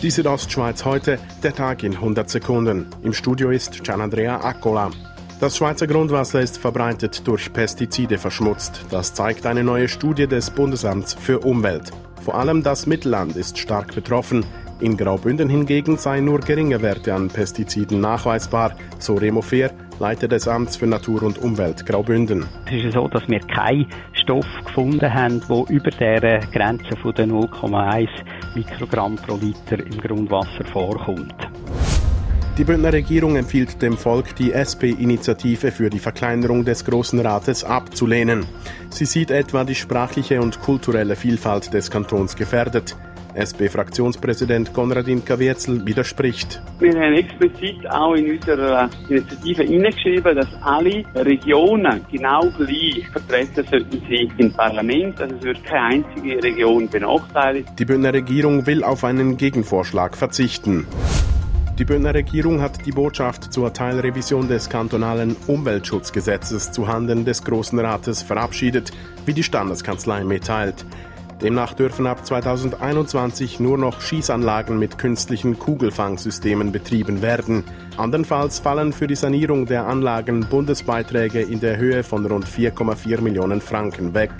Die Südostschweiz heute, der Tag in 100 Sekunden. Im Studio ist Gianandrea Accola. Das Schweizer Grundwasser ist verbreitet durch Pestizide verschmutzt. Das zeigt eine neue Studie des Bundesamts für Umwelt. Vor allem das Mittelland ist stark betroffen. In Graubünden hingegen seien nur geringe Werte an Pestiziden nachweisbar, so Remo Fehr, Leiter des Amts für Natur und Umwelt Graubünden. Es ist so, dass wir keinen Stoff gefunden haben, der über der Grenze von 0,1 Mikrogramm pro Liter im Grundwasser vorkommt. Die Bündner Regierung empfiehlt dem Volk, die SP-Initiative für die Verkleinerung des Großen Rates abzulehnen. Sie sieht etwa die sprachliche und kulturelle Vielfalt des Kantons gefährdet. SP-Fraktionspräsident Konradin Kavietzel widerspricht. Wir haben explizit auch in unserer Initiative hineingeschrieben, dass alle Regionen genau gleich vertreten sollten sein im Parlament. Also es wird keine einzige Region benachteiligt. Die Bündner Regierung will auf einen Gegenvorschlag verzichten. Die Bündner Regierung hat die Botschaft zur Teilrevision des kantonalen Umweltschutzgesetzes zuhanden des Großen Rates verabschiedet, wie die Standeskanzlei mitteilt. Demnach dürfen ab 2021 nur noch Schießanlagen mit künstlichen Kugelfangsystemen betrieben werden. Andernfalls fallen für die Sanierung der Anlagen Bundesbeiträge in der Höhe von rund 4,4 Millionen Franken weg.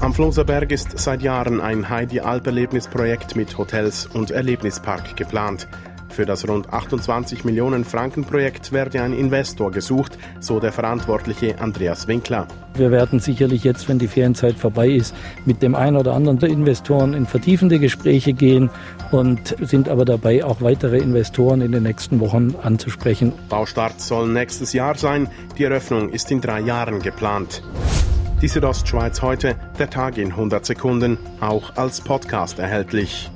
Am Floserberg ist seit Jahren ein Heidi-Alp-Erlebnisprojekt mit Hotels und Erlebnispark geplant. Für das rund 28 Millionen Franken Projekt werde ein Investor gesucht, so der Verantwortliche Andreas Winkler. Wir werden sicherlich jetzt, wenn die Ferienzeit vorbei ist, mit dem einen oder anderen der Investoren in vertiefende Gespräche gehen und sind aber dabei, auch weitere Investoren in den nächsten Wochen anzusprechen. Baustart soll nächstes Jahr sein. Die Eröffnung ist in drei Jahren geplant. Die Südostschweiz heute, der Tag in 100 Sekunden, auch als Podcast erhältlich.